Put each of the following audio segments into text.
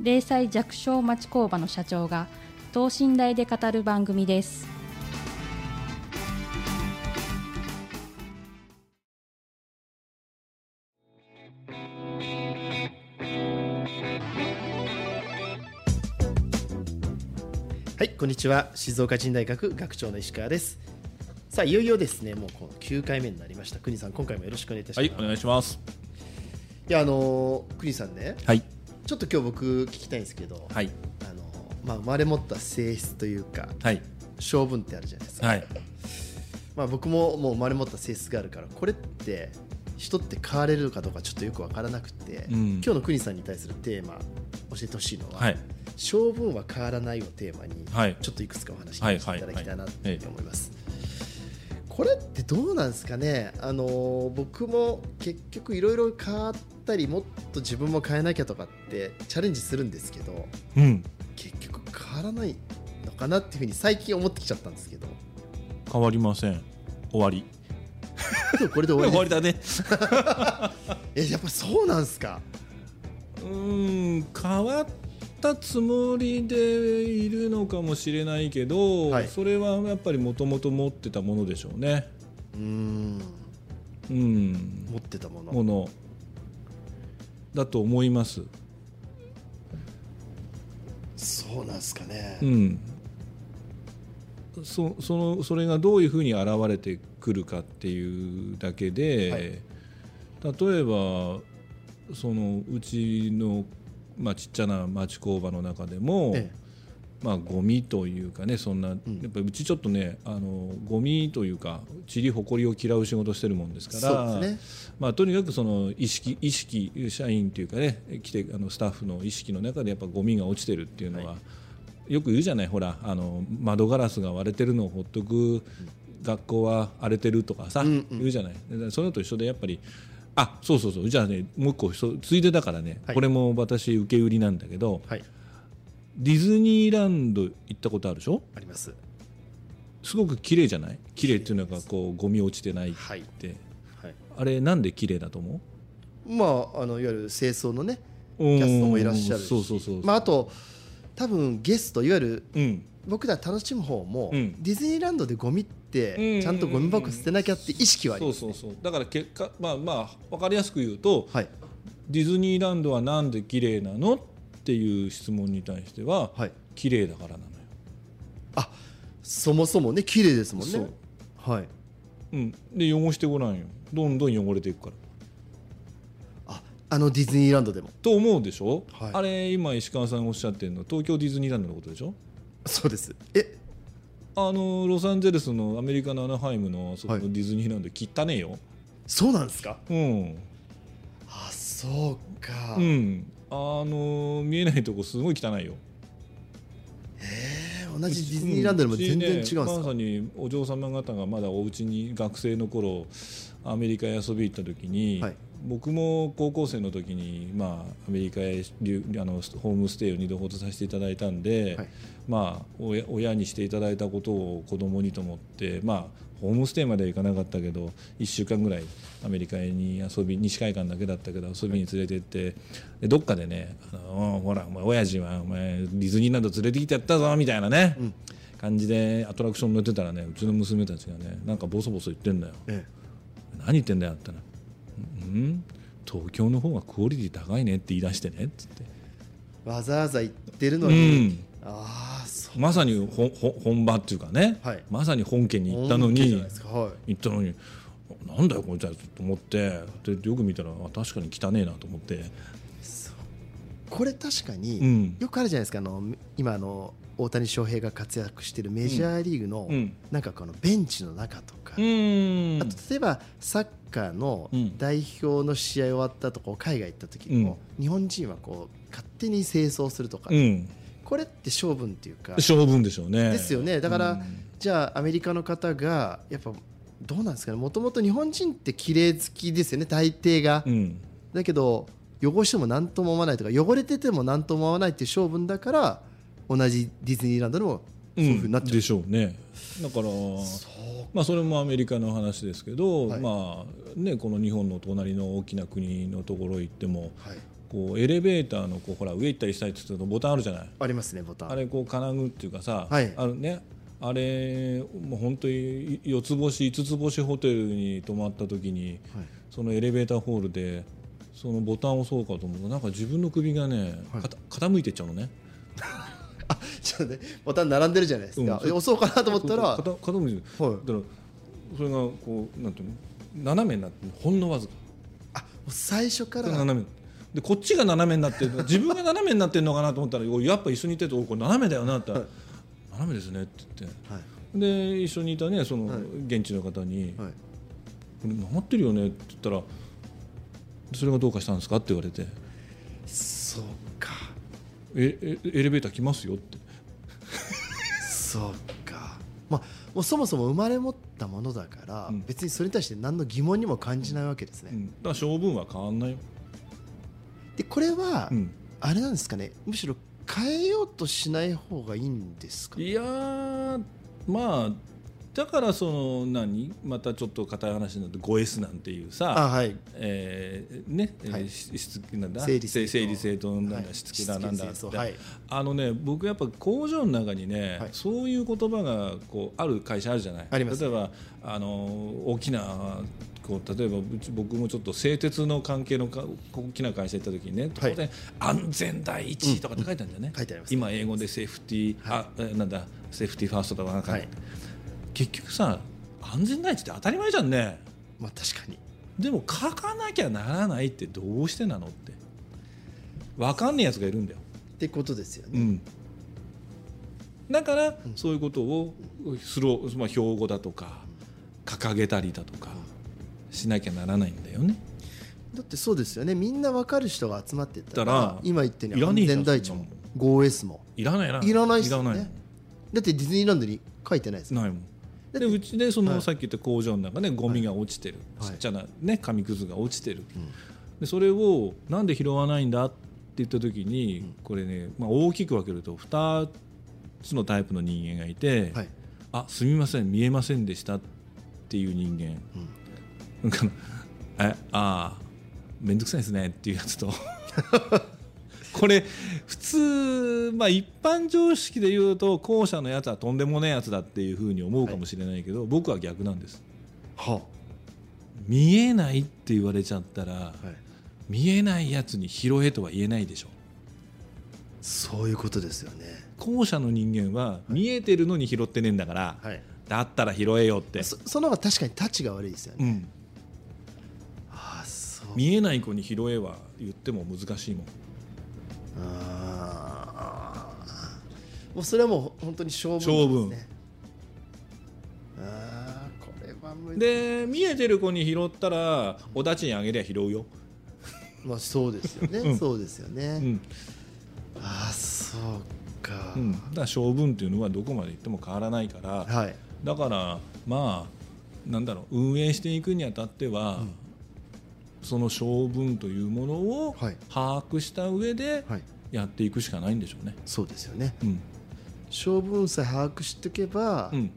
零細弱小町工場の社長が等身大で語る番組ですはい、こんにちは。静岡人大学学長の石川です。さあ、いよいよですね、もうこの9回目になりました。国さん、今回もよろしくお願いいたします。はい、お願いします。いや、あのー国さんね、はい。ちょっと今日僕聞きたいんですけど、はい。あのーまあ、生まれ持った性質というか、はい。性分ってあるじゃないですか。はい。まあ、僕ももう生まれ持った性質があるから、これって人って変われるかどうかちょっとよくわからなくて、うん今日の国さんに対するテーマ、教えてほしいのは、はい。性分は変わらないをテーマに、はいちょっといくつかお話ししていただきたいなとはい思います。これってどうなんですかね、あのー僕も結局いろいろ変わったりもっと自分も変えなきゃとかってチャレンジするんですけどうん。結局変わらないのかなっていうふうに最近思ってきちゃったんですけど変わりません。終わり。これで終わり終わりですだね。えやっぱそうなんですか？うーん、変わったつもりでいるのかもしれないけど、はいそれはやっぱりもともと持ってたものでしょうね。うーんうん。持ってたものもの。だと思います。そうなんですかね、うん。そそのそれがどういうふうに現れてくるかっていうだけで、はい例えばそのうちの、まあ、ちっちゃな町工場の中でも、えまあ、ゴミというかねそんな、やっぱりうちちょっとねあのゴミというか塵ほこりを嫌う仕事してるもんですからまあ、とにかくその意識意識社員というかね来てあのスタッフの意識の中でやっぱゴミが落ちてるっていうのは、よく言うじゃないほらあの窓ガラスが割れてるのをほっとく、学校は荒れてるとかさ、うんうん。言うじゃない。でそういうのと一緒でやっぱりあそうそうそう。じゃあねもう一個ついでだからね、はい。これも私受け売りなんだけどはいディズニーランド行ったことあるでしょ？あります。すごく綺麗じゃない？綺麗っていうのがこうゴミ落ちてないって、はい。はい。あれなんで綺麗だと思う？まああのいわゆる清掃のねキキャストもいらっしゃるし。そうそうそうまあ、あと多分ゲストいわゆるうん。僕ら楽しむ方も、うん。ディズニーランドでゴミってちゃんとゴミ箱捨てなきゃって意識はありそうます、そうそうだから結果まあまあ分かりやすく言うと、はい。ディズニーランドはなんで綺麗なの？っていう質問に対しては、はい。綺麗だからなのよ、あそもそもね綺麗ですもんそねう。はい。うん、で汚してごらんよ。どんどん汚れていくから。ああのディズニーランドでも。と思うでしょ、はい。あれ今石川さんおっしゃってるの東京ディズニーランドのことでしょ？そうです。え？あのロサンゼルスのアメリカのアナハイムのそこはい。のディズニーランド汚ねえよ、そうなんですか？うん。あそうか、うんあの見えないとこすごい汚いよ。えー同じディズニーランドでも全然違うんですか、ねまさにお嬢様方がまだお家に学生の頃アメリカへ遊び行った時に、はい。僕も高校生の時に、まあ、アメリカへ留あのホームステイを2度ほどさせていただいたんで、はい。まあ、親親にしていただいたことを子供にと思って、まあ、ホームステイまでは行かなかったけど1週間ぐらいアメリカに遊び西海岸だけだったけど遊びに連れて行ってでどっかでねあのおほらお前親父はお前ディズニーランド連れてきてやったぞみたいなね、感じでアトラクション乗ってたらねうちの娘たちがねなんかボソボソ言ってんだよ。え何言ってんだよって言った。らうん？東京の方がクオリティ高いねって言い出してねっつって。えわざわざ言ってるのうに、ん。ああまさに本場っていうかね、はい。まさに本家に行ったのに。はい。行ったのに。なんだよこいつはと思って。でよく見たらあ確かに汚ねえなと思って。これ確かに、うん。よくあるじゃないですか。あの今あの大谷翔平が活躍しているメジャーリーグの、うん。なんかこのベンチの中とか、うん。あと例えばサッカーのうん。代表の試合終わったとこう海外行った時にも、日本人はこう勝手に清掃するとか、うんこれって性分っていうか。勝負でしょうね。ですよね。だから、うん。じゃあアメリカの方がやっぱどうなんですかね。もともと日本人って綺麗好きですよね。大抵が、うん。だけど汚しても何とも思わないとか汚れてても何とも思わないっていう性分だから同じディズニーランドでもそういうふうになっちゃう、でしょうね。だからまあそれもアメリカの話ですけど、はい。まあねこの日本の隣の大きな国のところ行ってもはい、こうエレベーターのこうほら上行ったり下行ったりするとボタンあるじゃない。ありますねボタン。あれこう金具っていうかさ、はい。あるね。あれもう本当に4つ星5つ星ホテルに泊まった時にはい。そのエレベーターホールでそのボタンを押そうかと思うとなんか自分の首がね、はい。傾いてっちゃうのね。あちょっとねボタン並んでるじゃないですか、うん。押そうかなと思ったら、傾いてはい。だからそれがこうなんていうの？斜めになってほんのわずか。あ最初から。斜めでこっちが斜めになってる自分が斜めになってるのかなと思ったらやっぱ一緒にいてるとおこれ斜めだよなって。言ったら斜めですねって言って。はい。で一緒にいたねそのはい。現地の方に。はい「これ曲がってるよね」って言ったら「それがどうかしたんですか?」って言われて。そうか「ええエレベーター来ますよ」って。そうか。まあもうそもそも生まれ持ったものだから、うん。別にそれに対して何の疑問にも感じないわけですね、うん。だから性分は変わんないよ、でこれは、うん。あれなんですかねむしろ変えようとしない方がいいんですかいやーまあだからその何またちょっと硬い話になって 5S なんていうさあはい。えーね、はい。えーししつなんだ？整理整頓。整理整頓なんだ、はい。しつけだなんだって、はい。あのね僕やっぱ工場の中にね、はい。そういう言葉がこうある会社あるじゃない？あります。例えばあの大きなこう例えば僕もちょっと製鉄の関係のか大きな会社行った時にね当はい。然、安全第一とかって書いてあるんだよね、書いてあります今英語でセーフティー、あえなんだセーフティーファーストとかなんか、はい。結局さ安全第一って当たり前じゃんね。まあ確かに。でも書かなきゃならないってどうしてなのって。分かんねえやつがいるんだよ、ってことですよね、うん、だからそういうことをスロー、まあ、標語だとか掲げたりだとかしなきゃならないんだよね。だってそうですよね。みんな分かる人が集まってったら今言ったように安全第一もそんな 5S も。いらないない。らないっすよねだってディズニーランドに書いてないですないもん。でうちでその、はい。さっき言った工場の中ねゴミが落ちてる、はい。ちっちゃな、ね、紙くずが落ちてる、んでそれをなんで拾わないんだって言った時に、これね、まあ、大きく分けると2つのタイプの人間がいて、はい、あすみません見えませんでしたっていう人間 えああ面倒くさいですねっていうやつと。これ普通、まあ、一般常識で言うと後者のやつはとんでもないやつだっていうふうに思うかもしれないけど、僕は逆なんです。は見えないって言われちゃったら、はい、見えないやつに拾えとは言えないでしょ。そういうことですよね。後者の人間は見えてるのに拾ってねえんだから、はい。だったら拾えよって、そその方が確かにタッチが悪いですよね、うん、見えない子に拾えは言っても難しいもん。あー。もうそれはもう本当に勝負ですね。ああこれは無理で見えてる子に拾ったらおだちにあげりゃ拾うよ、まあそうですよね、うん。そうですよね、うん。ああそうか、うん、だから性分っていうのはどこまでいっても変わらないから。はい。だからまあなんだろう運営していくにあたっては、その性分というものをはい。把握した上ではい。やっていくしかないんでしょうね。そうですよね。うん。勝負運さえ把握しておけば、うん。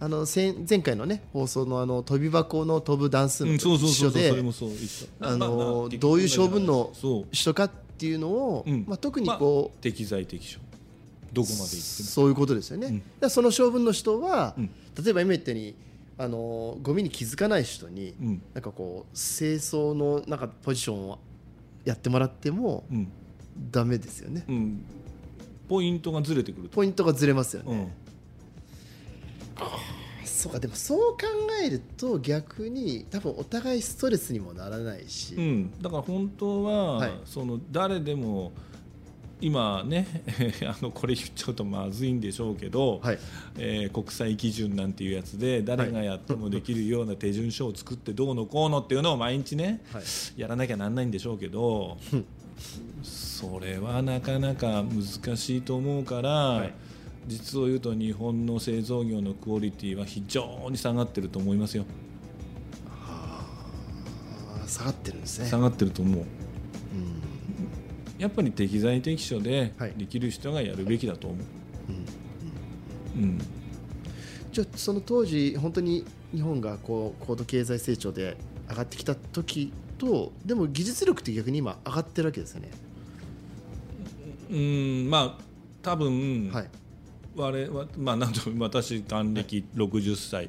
あの前前回のね放送のあの飛び箱の飛ぶ段数の一緒でどういう性分の人かっていうのを、うん。まあ、特にこう、適材適所。どこまでそういうことですよね、うん。その性分の人は、うん。例えば今言ったようにあのゴミに気づかない人に、うん。なんかこう清掃のなんかポジションをやってもらってもうん。ダメですよね。うん。ポイントがずれてくると、ポイントがずれますよね、うん、そうか。でもそう考えると逆に多分お互いストレスにもならないし、うん、だから本当は、はい。その誰でも今ね あのこれ言っちゃうとまずいんでしょうけど、はい。えー国際基準なんていうやつで誰がやってもできるような手順書を作ってどうのこうのっていうのを毎日ね、はい。やらなきゃなんないんでしょうけどそれはなかなか難しいと思うから、い。実を言うと日本の製造業のクオリティは非常に下がってると思いますよ。下がってるんですね。下がってると思う。うんやっぱり適材適所ではい。できる人がやるべきだと思う、うん。うん。じゃあその当時本当に日本がこう高度経済成長で上がってきた時とでも技術力って逆に今上がってるわけですよね。うんまあ多分、はい。我々まあなんと私還暦60歳、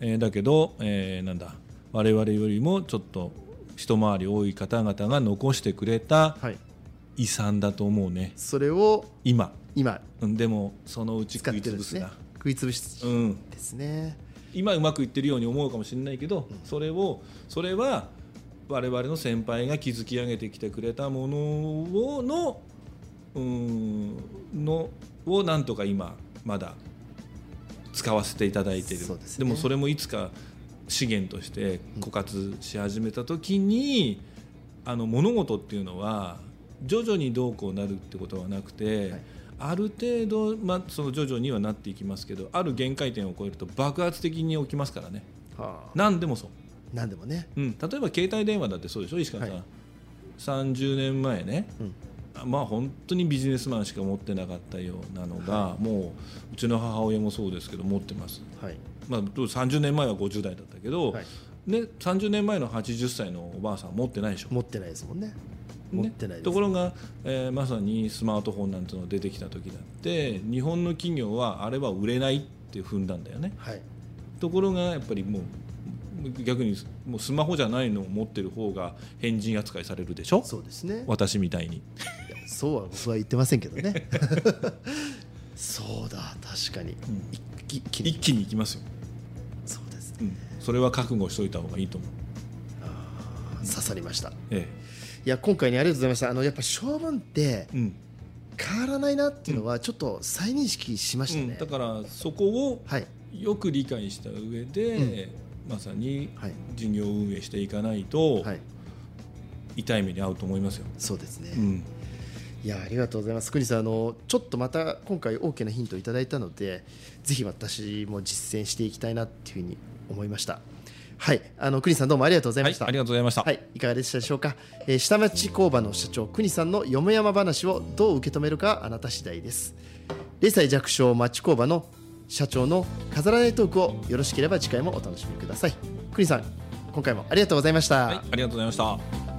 えーだけど、えーなんだ我々よりもちょっと一回り多い方々が残してくれたはい遺産だと思うね。それを今。今。うんでもそのうち食い潰すが、食い潰しうん、ですね。今うまくいってるように思うかもしれないけど、それをそれは我々の先輩が築き上げてきてくれたものをのうんのをなんとか今まだ使わせていただいているですね。もそれもいつか資源として枯渇し始めた時に、あの物事っていうのは徐々にどうこうなるってことはなくて、はい。ある程度、まあ、その徐々にはなっていきますけどある限界点を超えると爆発的に起きますからね。はあ。何でもそう、何でもね。うん、例えば携帯電話だってそうでしょ石川さん、はい。30年前ね。うん。あまあ本当にビジネスマンしか持ってなかったようなのが、もううちの母親もそうですけど持ってます、はい。まあ、30年前は50代だったけど、はい。ね、30年前の80歳のおばあさんは持ってないでしょ。持ってないですもんね持ってないです、ところが、えーまさにスマートフォンなんていうのが出てきた時だって日本の企業はあれは売れないって踏んだんだよね。はい。ところがやっぱりもう逆にもうスマホじゃないのを持ってる方が変人扱いされるでしょ？そうですね。私みたいに。そうは僕は言ってませんけどね。そうだ確かに、一気に。一気にいきますよ、そうですね。うん、それは覚悟しといた方がいいと思う、刺さりました。えいや今回ねありがとうございました。あのやっぱ性分って変わらないなっていうのはちょっと再認識しましたね、うん、だからそこをはい。よく理解した上で、まさにはい。事業運営していかないと、はい。痛い目に遭うと思いますよ、そうですね、うん。いやありがとうございます。国さんあのちょっとまた今回大きなヒントをいただいたのでぜひ私も実践していきたいなっていうふうに思いましたはい。あの国さんどうもありがとうございました、はい、ありがとうございました、はい、いかがでしたでしょうか、えー下町工場の社長国さんのよもやま話をどう受け止めるかあなた次第です。0歳弱小町工場の社長の飾らないトークをよろしければ次回もお楽しみください。国さん今回もありがとうございました、はい、ありがとうございました